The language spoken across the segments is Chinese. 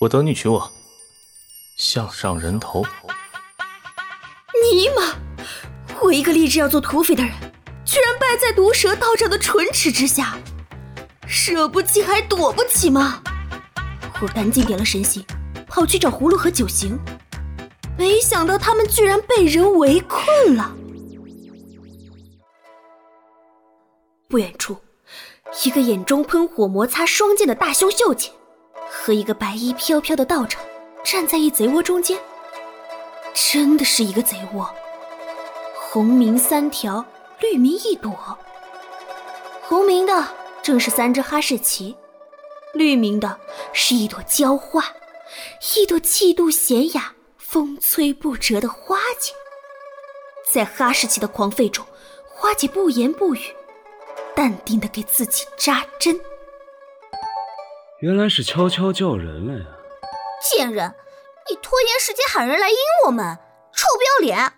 我等你娶我。项上人头。尼玛！我一个立志要做土匪的人，居然败在毒蛇道长的唇齿之下，惹不起还躲不起吗？我赶紧点了神行，跑去找葫芦和九行，没想到他们居然被人围困了。不远处，一个眼中喷火、摩擦双剑的大胸秀姐，和一个白衣飘飘的道长站在一贼窝中间，真的是一个贼窝。红名三条，绿名一朵。红名的正是三只哈士奇，绿名的是一朵娇花，一朵气度娴雅、风吹不折的花姐。在哈士奇的狂吠中，花姐不言不语。淡定的给自己扎针。原来是悄悄叫人了呀！贱人，你拖延时间喊人来阴我们，臭不要脸！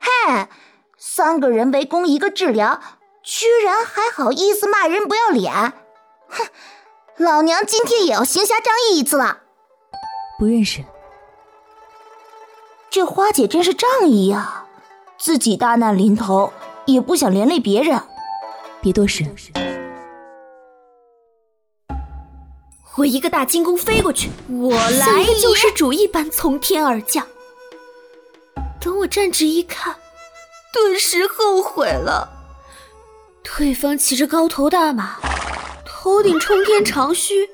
嘿，三个人围攻一个治疗，居然还好意思骂人不要脸！哼，老娘今天也要行侠仗义一次了。不认识。这花姐真是仗义呀，自己大难临头也不想连累别人。别多事！我一个大金弓飞过去，我来救世主一般从天而降。等我站直一看，顿时后悔了。对方骑着高头大马，头顶冲天长须，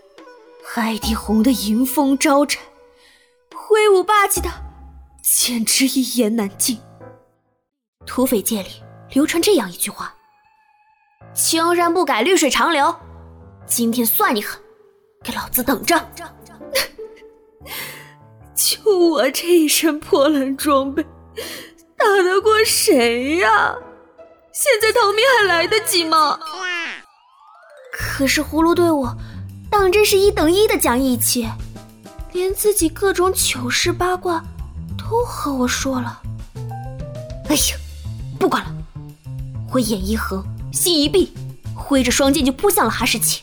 海底红的迎风招展，挥舞霸气的，简直一言难尽。土匪界里流传这样一句话。青山不改，绿水长流。今天算你狠，给老子等着！就我这一身破烂装备，打得过谁呀？现在逃命还来得及吗？可是葫芦对我当真是一等一的讲义气，连自己各种糗事八卦都和我说了。哎呀，不管了，我眼一横。心一闭，挥着双剑就扑向了哈士奇。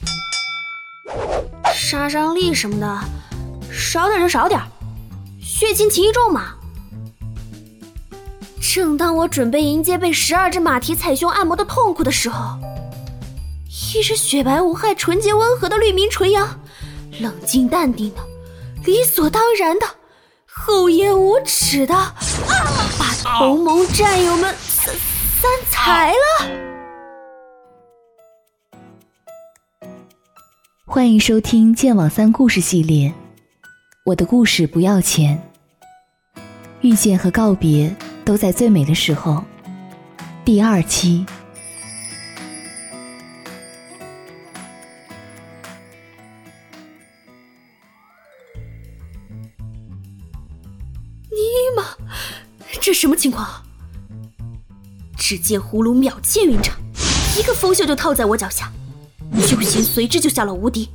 杀伤力什么的，少点就少点，血轻情意重嘛。正当我准备迎接被十二只马蹄踩胸按摩的痛苦的时候，一只雪白无害、纯洁温和的绿名纯阳，冷静淡定的、理所当然的、厚颜无耻的，把同盟战友们三三踩了。欢迎收听《剑网三故事系列》，我的故事不要钱。遇见和告别都在最美的时候。第二期。尼玛，这什么情况？只见葫芦秒剑云掌，一个风袖就套在我脚下。九行随之就下了无敌，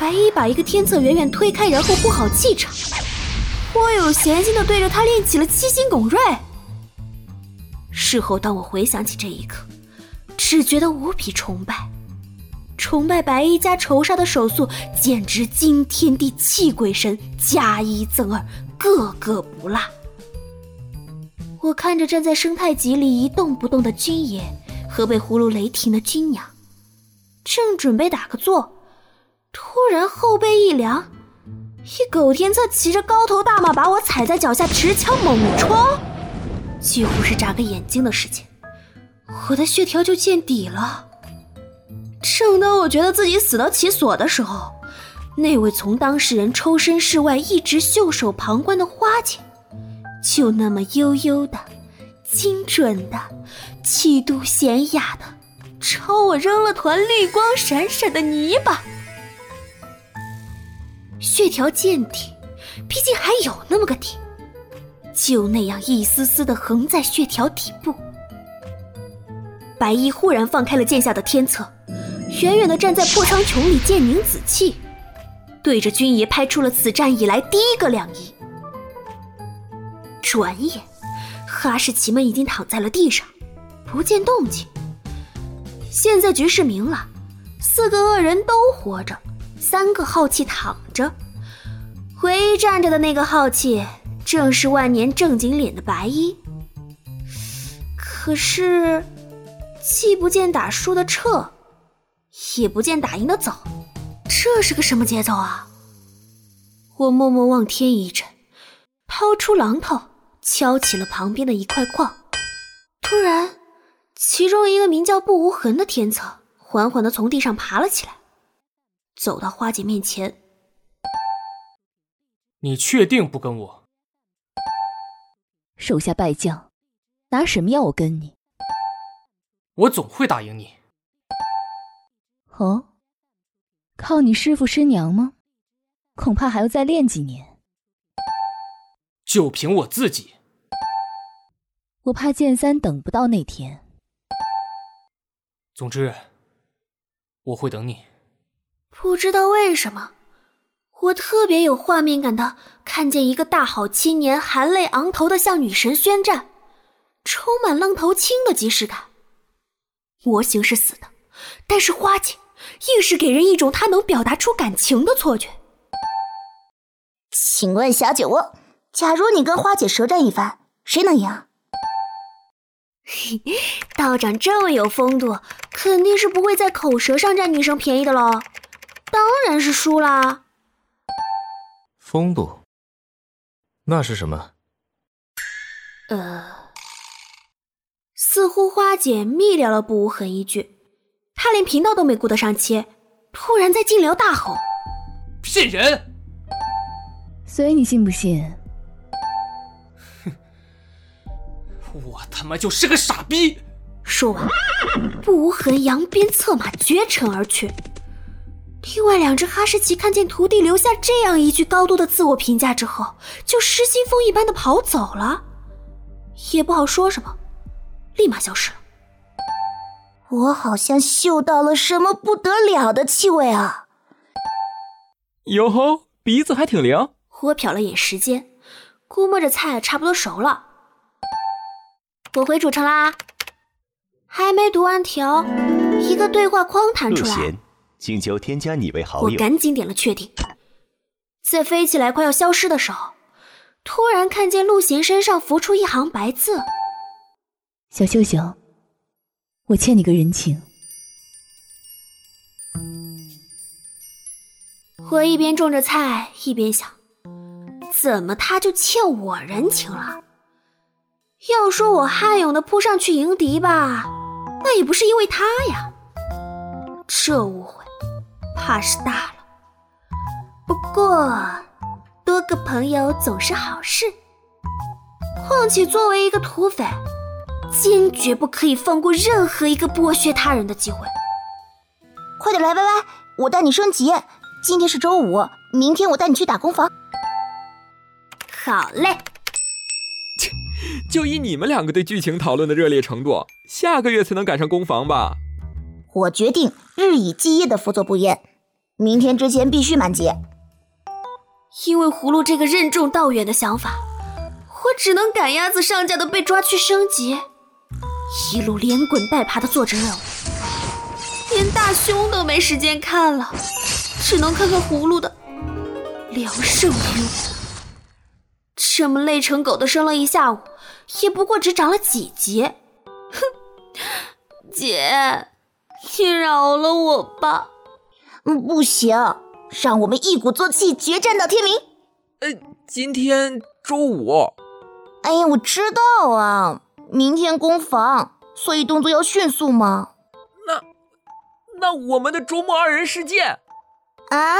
白衣把一个天策远远推开，然后不好气场，颇有闲心的对着他练起了七星拱锐。事后当我回想起这一刻，只觉得无比崇拜，崇拜白衣加仇杀的手速简直惊天地泣鬼神，加一增二，个个不落。我看着站在生态级里一动不动的军爷和被葫芦雷霆的军娘。正准备打个坐，突然后背一凉，一狗天策骑着高头大马把我踩在脚下，持枪猛戳，几乎是眨个眼睛的时间，我的血条就见底了。正当我觉得自己死得其所的时候，那位从当事人抽身事外一直袖手旁观的花姐，就那么悠悠的、精准的、气度娴雅的。朝我扔了团绿光闪闪的泥巴，血条见底，毕竟还有那么个底，就那样一丝丝的横在血条底部。白衣忽然放开了剑下的天策，远远的站在破苍穹里，剑凝紫气，对着军爷拍出了此战以来第一个两仪。转眼，哈士奇们已经躺在了地上，不见动静。现在局势明了，四个恶人都活着，三个浩气躺着，唯一站着的那个好气，正是万年正经脸的白衣。可是，既不见打输的撤，也不见打赢的走，这是个什么节奏啊？我默默望天一阵，掏出榔头敲起了旁边的一块矿。突然，其中一个名叫不无痕的天策缓缓的从地上爬了起来，走到花姐面前。你确定不跟我？手下败将，拿什么要我跟你？我总会打赢你。哦，靠你师傅师娘吗？恐怕还要再练几年。就凭我自己，我怕剑三等不到那天。总之，我会等你。不知道为什么，我特别有画面感的看见一个大好青年含泪昂头的向女神宣战，充满愣头青的即视感。模型是死的，但是花姐硬是给人一种她能表达出感情的错觉。请问小酒窝，假如你跟花姐舌战一番，谁能赢？嘿，道长这么有风度，肯定是不会在口舌上占女生便宜的喽。当然是输啦。风度？那是什么？呃，似乎花姐密聊了不无痕一句，她连频道都没顾得上切，突然在静聊大吼：“骗人！”所以你信不信？哼，我他妈就是个傻逼！说完，不无痕扬鞭策马，绝尘而去。另外两只哈士奇看见徒弟留下这样一句高度的自我评价之后，就失心疯一般的跑走了，也不好说什么，立马消失了。我好像嗅到了什么不得了的气味啊！哟吼，鼻子还挺灵。我瞟了眼时间，估摸着菜差不多熟了。我回主城啦，还没读完条，一个对话框弹出来，请求添加你为好友。我赶紧点了确定，在飞起来快要消失的时候，突然看见陆贤身上浮出一行白字：“小秀秀，我欠你个人情。”我一边种着菜，一边想。怎么他就欠我人情了？要说我悍勇的扑上去迎敌吧，那也不是因为他呀。这误会怕是大了。不过多个朋友总是好事。况且作为一个土匪，坚决不可以放过任何一个剥削他人的机会。快点来歪歪，我带你升级。今天是周五，明天我带你去打工房。好嘞，就以你们两个对剧情讨论的热烈程度，下个月才能赶上攻防吧？我决定日以继夜的辅佐不言，明天之前必须满级。因为葫芦这个任重道远的想法，我只能赶鸭子上架的被抓去升级，一路连滚带爬的做着任务，连大胸都没时间看了，只能看看葫芦的聊胜于无。这么累成狗的生了一下午，也不过只长了几级。哼，姐，你饶了我吧。嗯，不行，让我们一鼓作气，决战到天明。呃，今天周五。哎呀，我知道啊，明天攻防，所以动作要迅速嘛。那，那我们的周末二人世界啊？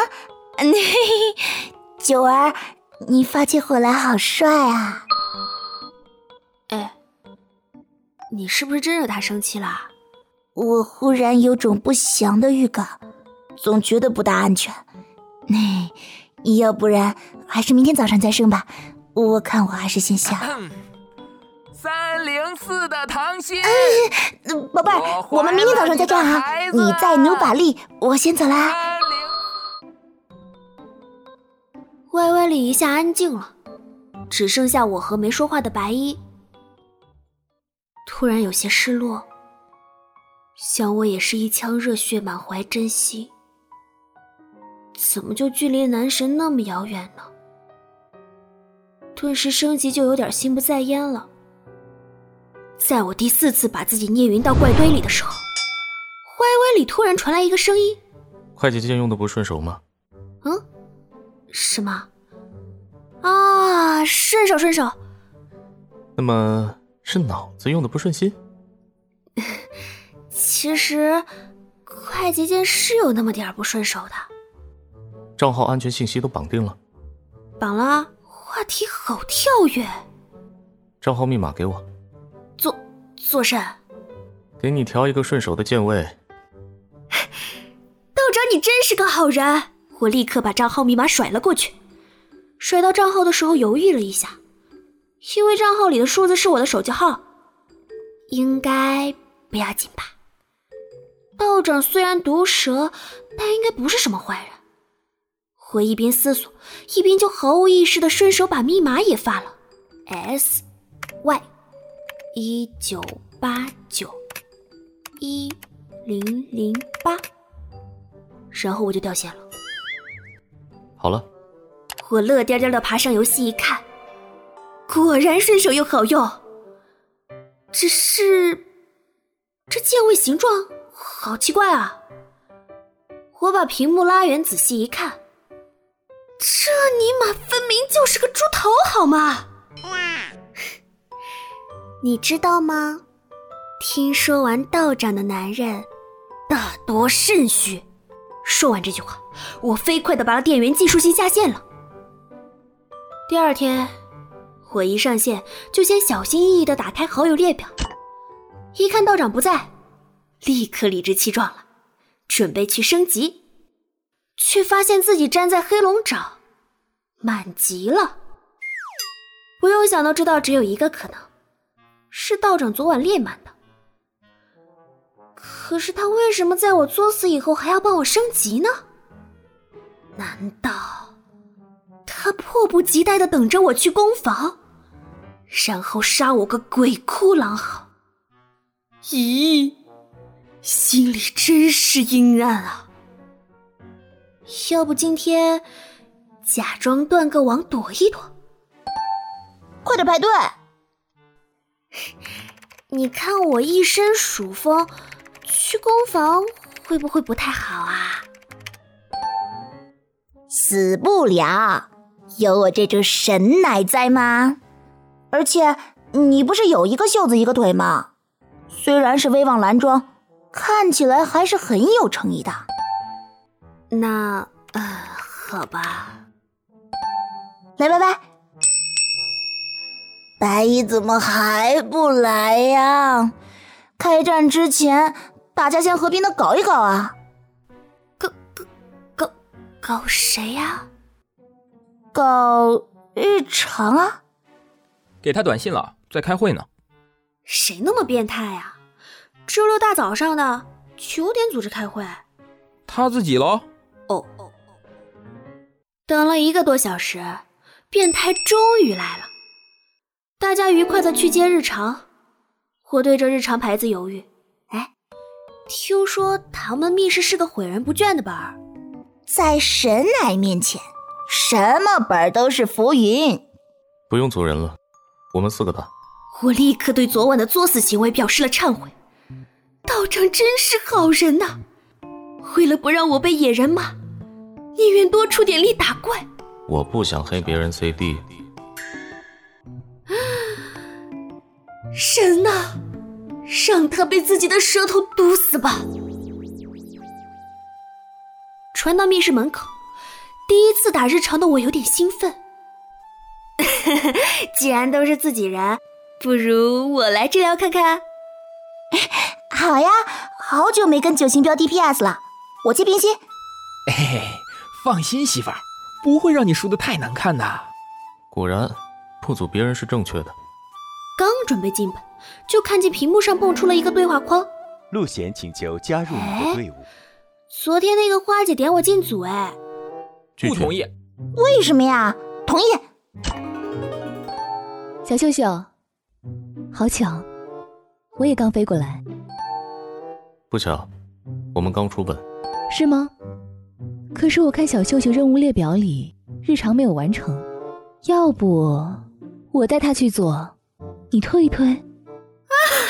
九儿。你发起火来好帅啊！你是不是真惹他生气了？我忽然有种不祥的预感，总觉得不大安全。那要不然还是明天早上再生吧。我看我还是先下。三零四的糖心，宝贝儿，我们明天早上再战啊！你再努把力，我先走啦。歪歪里一下安静了，只剩下我和没说话的白衣。突然有些失落，想我也是一腔热血，满怀真心，怎么就距离男神那么遥远呢？顿时升级就有点心不在焉了。在我第四次把自己捏晕到怪堆里的时候，歪歪里突然传来一个声音：“快捷键用的不顺手吗？”“嗯，什么？啊，顺手顺手。”“那么是脑子用的不顺心？”“其实，快捷键是有那么点不顺手的。”“账号安全信息都绑定了。”“绑了。”话题好跳跃。账号密码给我。做做甚？给你调一个顺手的键位。道长，你真是个好人！我立刻把账号密码甩了过去。甩到账号的时候犹豫了一下，因为账号里的数字是我的手机号，应该不要紧吧？道长虽然毒舌，但应该不是什么坏人。我一边思索，一边就毫无意识的顺手把密码也发了，S Y 一九八九一零零八，然后我就掉线了。好了，我乐颠颠的爬上游戏一看，果然顺手又好用，只是这键位形状好奇怪啊！我把屏幕拉远仔细一看。这尼玛分明就是个猪头，好吗？你知道吗？听说完道长的男人大多肾虚。说完这句话，我飞快的拔了电源，技术性下线了。第二天，我一上线就先小心翼翼的打开好友列表，一看道长不在，立刻理直气壮了，准备去升级。却发现自己站在黑龙爪，满级了。不用想都知道，只有一个可能，是道长昨晚练满的。可是他为什么在我作死以后还要帮我升级呢？难道他迫不及待的等着我去攻防，然后杀我个鬼哭狼嚎？咦，心里真是阴暗啊！要不今天假装断个网躲一躲，快点排队！你看我一身蜀风，去攻防会不会不太好啊？死不了，有我这株神奶在吗？而且你不是有一个袖子一个腿吗？虽然是威望蓝装，看起来还是很有诚意的。那呃，好吧。来拜拜。白衣怎么还不来呀？开战之前，大家先和平的搞一搞啊！搞搞搞搞谁呀？搞日常啊！给他短信了，在开会呢。谁那么变态呀？周六大早上的，九点组织开会？他自己喽。哦哦哦！等了一个多小时，变态终于来了。大家愉快的去接日常。我对着日常牌子犹豫。哎，听说唐门密室是个毁人不倦的本儿，在神奶面前，什么本儿都是浮云。不用组人了，我们四个打。我立刻对昨晚的作死行为表示了忏悔。道长真是好人呐！为了不让我被野人骂，宁愿多出点力打怪。我不想黑别人 CD。神呐，让他被自己的舌头毒死吧！传到密室门口，第一次打日常的我有点兴奋。既然都是自己人，不如我来治疗看看。好呀，好久没跟九星标 DPS 了。我接冰心，嘿嘿，放心，媳妇儿，不会让你输的太难看的。果然，不组别人是正确的。刚准备进本，就看见屏幕上蹦出了一个对话框：“陆贤请求加入你的队伍。”昨天那个花姐点我进组，哎，不同意。为什么呀？同意。小秀秀，好巧，我也刚飞过来。不巧，我们刚出本。是吗？可是我看小秀秀任务列表里日常没有完成，要不我带她去做，你推一推。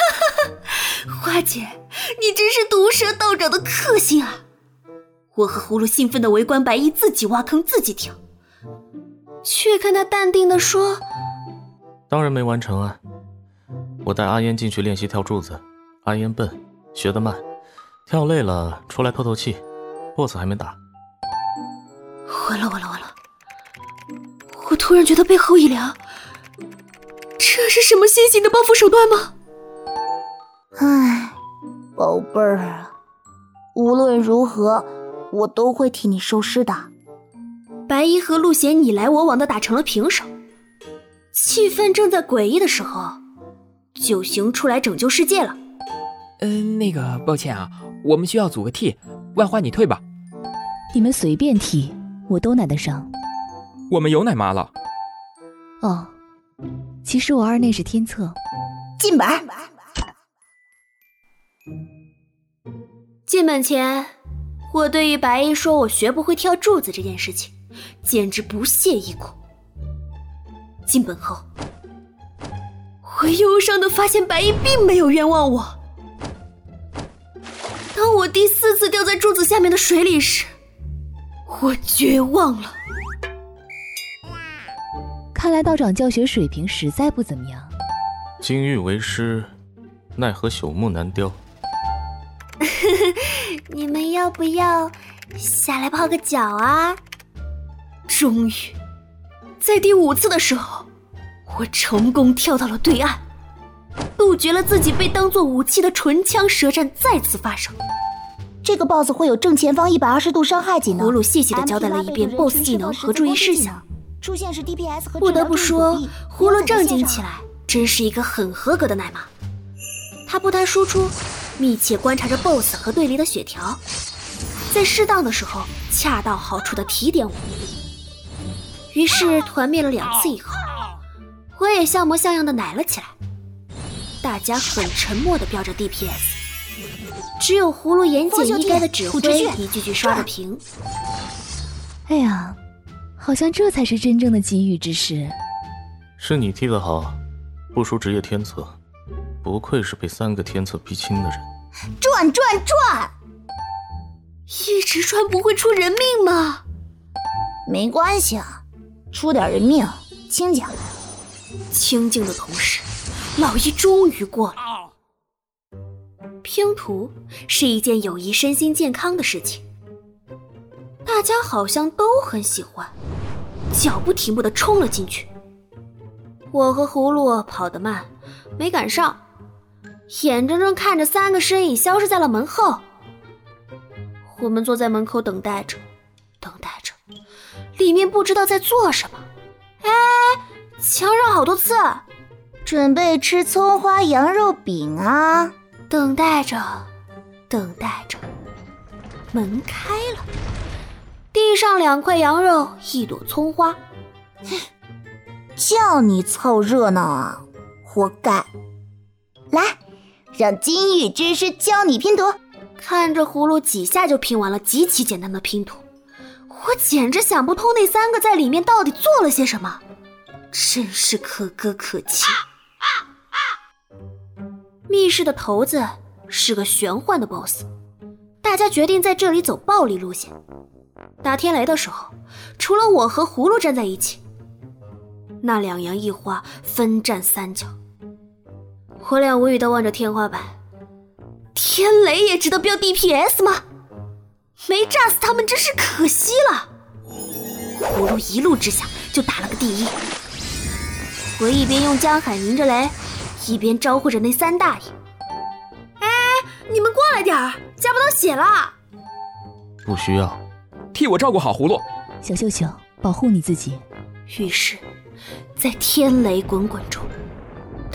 花姐，你真是毒蛇道长的克星啊！我和葫芦兴奋的围观白衣自己挖坑自己跳，却看他淡定的说：“当然没完成啊，我带阿烟进去练习跳柱子。阿烟笨，学得慢，跳累了出来透透气。BOSS 还没打。”完了完了完了！我突然觉得背后一凉，这是什么新型的报复手段吗？唉，宝贝儿啊，无论如何，我都会替你收尸的。白衣和陆贤你来我往的打成了平手，气氛正在诡异的时候，九行出来拯救世界了。嗯，那个，抱歉啊，我们需要组个 T，万花你退吧。你们随便踢，我都奶得上。我们有奶妈了。哦，其实我二内是天策。进门。进门前，我对于白衣说我学不会跳柱子这件事情，简直不屑一顾。进本后，我忧伤的发现白衣并没有冤枉我。当我第四次掉在柱子下面的水里时，我绝望了。看来道长教学水平实在不怎么样。金玉为师，奈何朽木难雕。你们要不要下来泡个脚啊？终于，在第五次的时候，我成功跳到了对岸，杜绝了自己被当做武器的唇枪舌战再次发生。这个 BOSS 会有正前方一百二十度伤害技能。葫芦细细的交代了一遍 BOSS 技能和注意事项。出现是 DPS 和不得不说，葫芦正经起来，真是一个很合格的奶妈。他不谈输出。密切观察着 BOSS 和队里的血条，在适当的时候恰到好处的提点我。于是团灭了两次以后，我也像模像样的奶了起来。大家很沉默的标着 DPS，只有葫芦言简意赅的指挥一句句刷着屏。哎呀，好像这才是真正的机遇之时。是你踢得好，不输职业天策。不愧是被三个天策逼亲的人，转转转，一直转不会出人命吗？没关系啊，出点人命，清静。清静的同时，老一终于过了。拼图是一件有益身心健康的事情，大家好像都很喜欢，脚不停步的冲了进去。我和葫芦跑得慢，没赶上。眼睁睁看着三个身影消失在了门后，我们坐在门口等待着，等待着，里面不知道在做什么。哎，墙上好多字，准备吃葱花羊肉饼啊！等待着，等待着，门开了，地上两块羊肉，一朵葱花。叫你凑热闹啊，活该！来。让金玉之师教你拼图，看着葫芦几下就拼完了极其简单的拼图，我简直想不通那三个在里面到底做了些什么，真是可歌可泣。密室的头子是个玄幻的 BOSS，大家决定在这里走暴力路线。打天雷的时候，除了我和葫芦站在一起，那两阳一花分站三角。我俩无语的望着天花板，天雷也值得标 DPS 吗？没炸死他们真是可惜了。葫芦一怒之下就打了个第一，我一边用江海凝着雷，一边招呼着那三大爷：“哎，你们过来点儿，加不到血了。”不需要，替我照顾好葫芦。小秀秀，保护你自己。于是，在天雷滚滚中。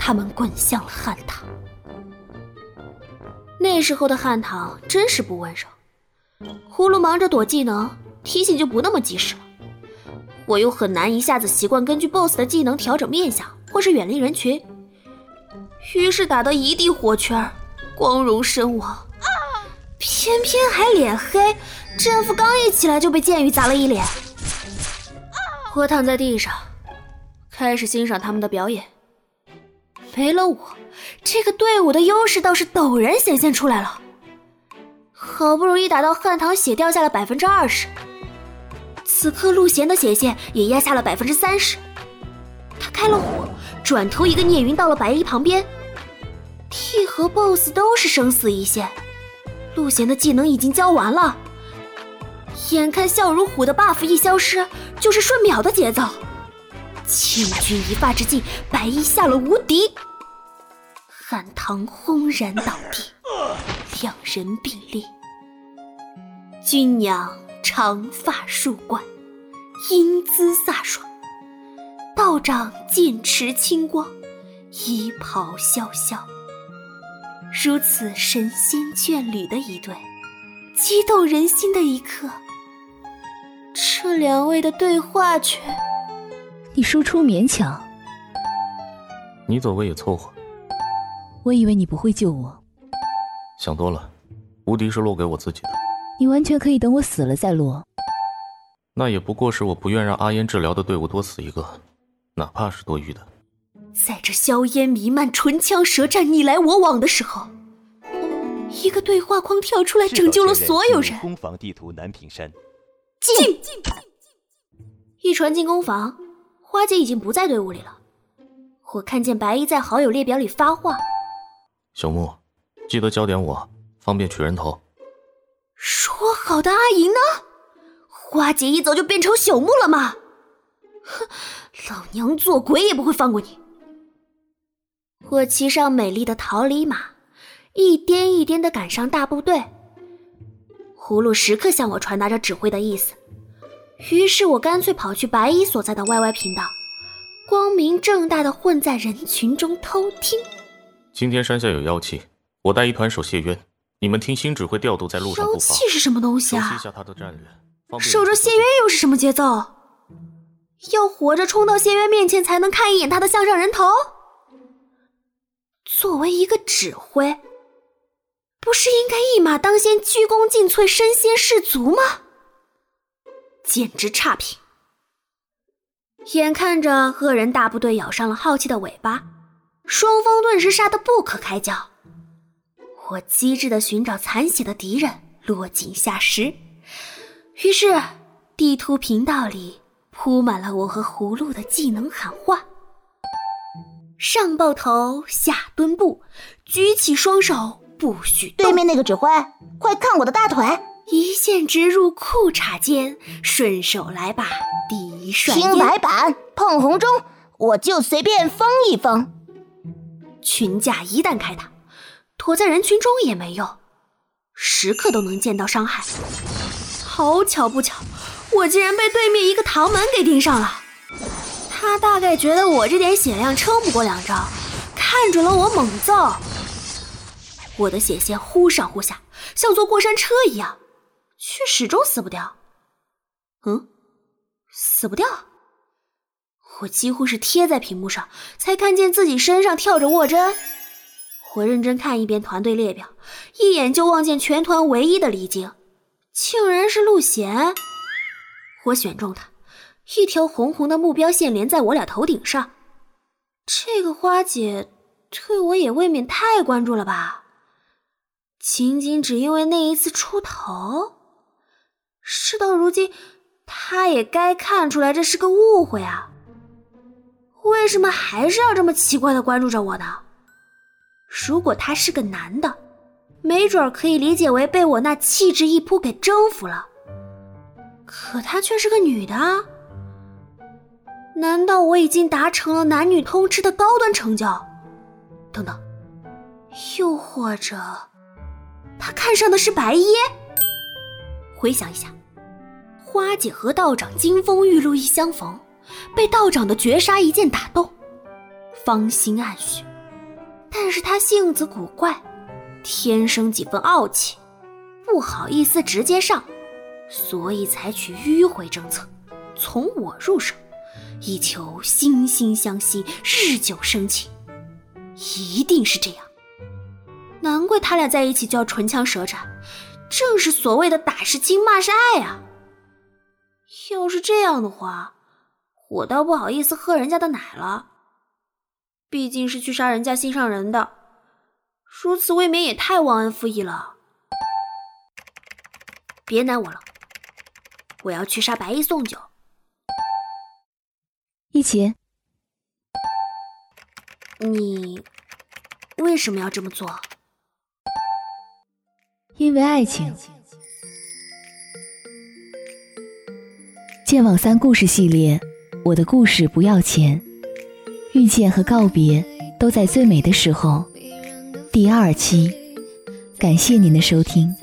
他们滚向了汉唐。那时候的汉唐真是不温柔。葫芦忙着躲技能，提醒就不那么及时了。我又很难一下子习惯根据 BOSS 的技能调整面相，或是远离人群。于是打得一地火圈，光荣身亡。偏偏还脸黑，阵符刚一起来就被剑雨砸了一脸。我躺在地上。开始欣赏他们的表演。没了我，这个队伍的优势倒是陡然显现出来了。好不容易打到汉唐血掉下了百分之二十，此刻陆贤的血线也压下了百分之三十。他开了火，转头一个聂云到了白衣旁边。T 和 BOSS 都是生死一线，陆贤的技能已经交完了，眼看笑如虎的 buff 一消失，就是瞬秒的节奏。千钧一发之际，白衣下了无敌，汉唐轰然倒地，两人并立。君娘长发束冠，英姿飒爽；道长剑持青光，衣袍潇潇。如此神仙眷侣的一对，激动人心的一刻。这两位的对话却……你输出勉强，你走位也凑合。我以为你不会救我，想多了，无敌是落给我自己的。你完全可以等我死了再落。那也不过是我不愿让阿烟治疗的队伍多死一个，哪怕是多余的。在这硝烟弥漫、唇枪舌战、你来我往的时候，一个对话框跳出来，拯救了所有人。攻防地图南屏山，进！一传进攻房，花姐已经不在队伍里了。我看见白衣在好友列表里发话：“小木，记得教点我，方便取人头。”说好的阿银呢？花姐一走就变成朽木了吗？哼，老娘做鬼也不会放过你！我骑上美丽的桃李马，一颠一颠的赶上大部队。葫芦时刻向我传达着指挥的意思，于是我干脆跑去白衣所在的 YY 频道，光明正大的混在人群中偷听。今天山下有妖气，我带一团守谢渊，你们听新指挥调度，在路上妖气是什么东西啊？熟悉一下他的战略。守着谢渊又是什么节奏？要活着冲到谢渊面前才能看一眼他的项上人头？作为一个指挥，不是应该一马当先、鞠躬尽瘁、身先士卒吗？简直差评！眼看着恶人大部队咬上了好奇的尾巴，双方顿时杀得不可开交。我机智的寻找残血的敌人，落井下石。于是，地图频道里铺满了我和葫芦的技能喊话。上抱头，下蹲步，举起双手，不许对面那个指挥，快看我的大腿！一线直入裤衩间，顺手来把第一帅听白板，碰红中，我就随便封一封。群架一旦开打，躲在人群中也没用，时刻都能见到伤害。好巧不巧，我竟然被对面一个唐门给盯上了。他大概觉得我这点血量撑不过两招，看准了我猛揍。我的血线忽上忽下，像坐过山车一样，却始终死不掉。嗯，死不掉。我几乎是贴在屏幕上，才看见自己身上跳着卧针。我认真看一遍团队列表，一眼就望见全团唯一的离经，竟然是陆贤。我选中他。一条红红的目标线连在我俩头顶上，这个花姐对我也未免太关注了吧？仅仅只因为那一次出头？事到如今，她也该看出来这是个误会啊！为什么还是要这么奇怪的关注着我呢？如果他是个男的，没准可以理解为被我那气质一扑给征服了，可他却是个女的！难道我已经达成了男女通吃的高端成就？等等，又或者他看上的是白衣？回想一下，花姐和道长金风玉露一相逢，被道长的绝杀一剑打动，芳心暗许。但是他性子古怪，天生几分傲气，不好意思直接上，所以采取迂回政策，从我入手。以求惺惺相惜，日久生情，一定是这样。难怪他俩在一起就要唇枪舌战，正是所谓的打是亲，骂是爱啊。要是这样的话，我倒不好意思喝人家的奶了，毕竟是去杀人家心上人的，如此未免也太忘恩负义了。别难我了，我要去杀白衣送酒。一杰，你为什么要这么做？因为爱情。剑网三故事系列，我的故事不要钱。遇见和告别都在最美的时候。第二期，感谢您的收听。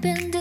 机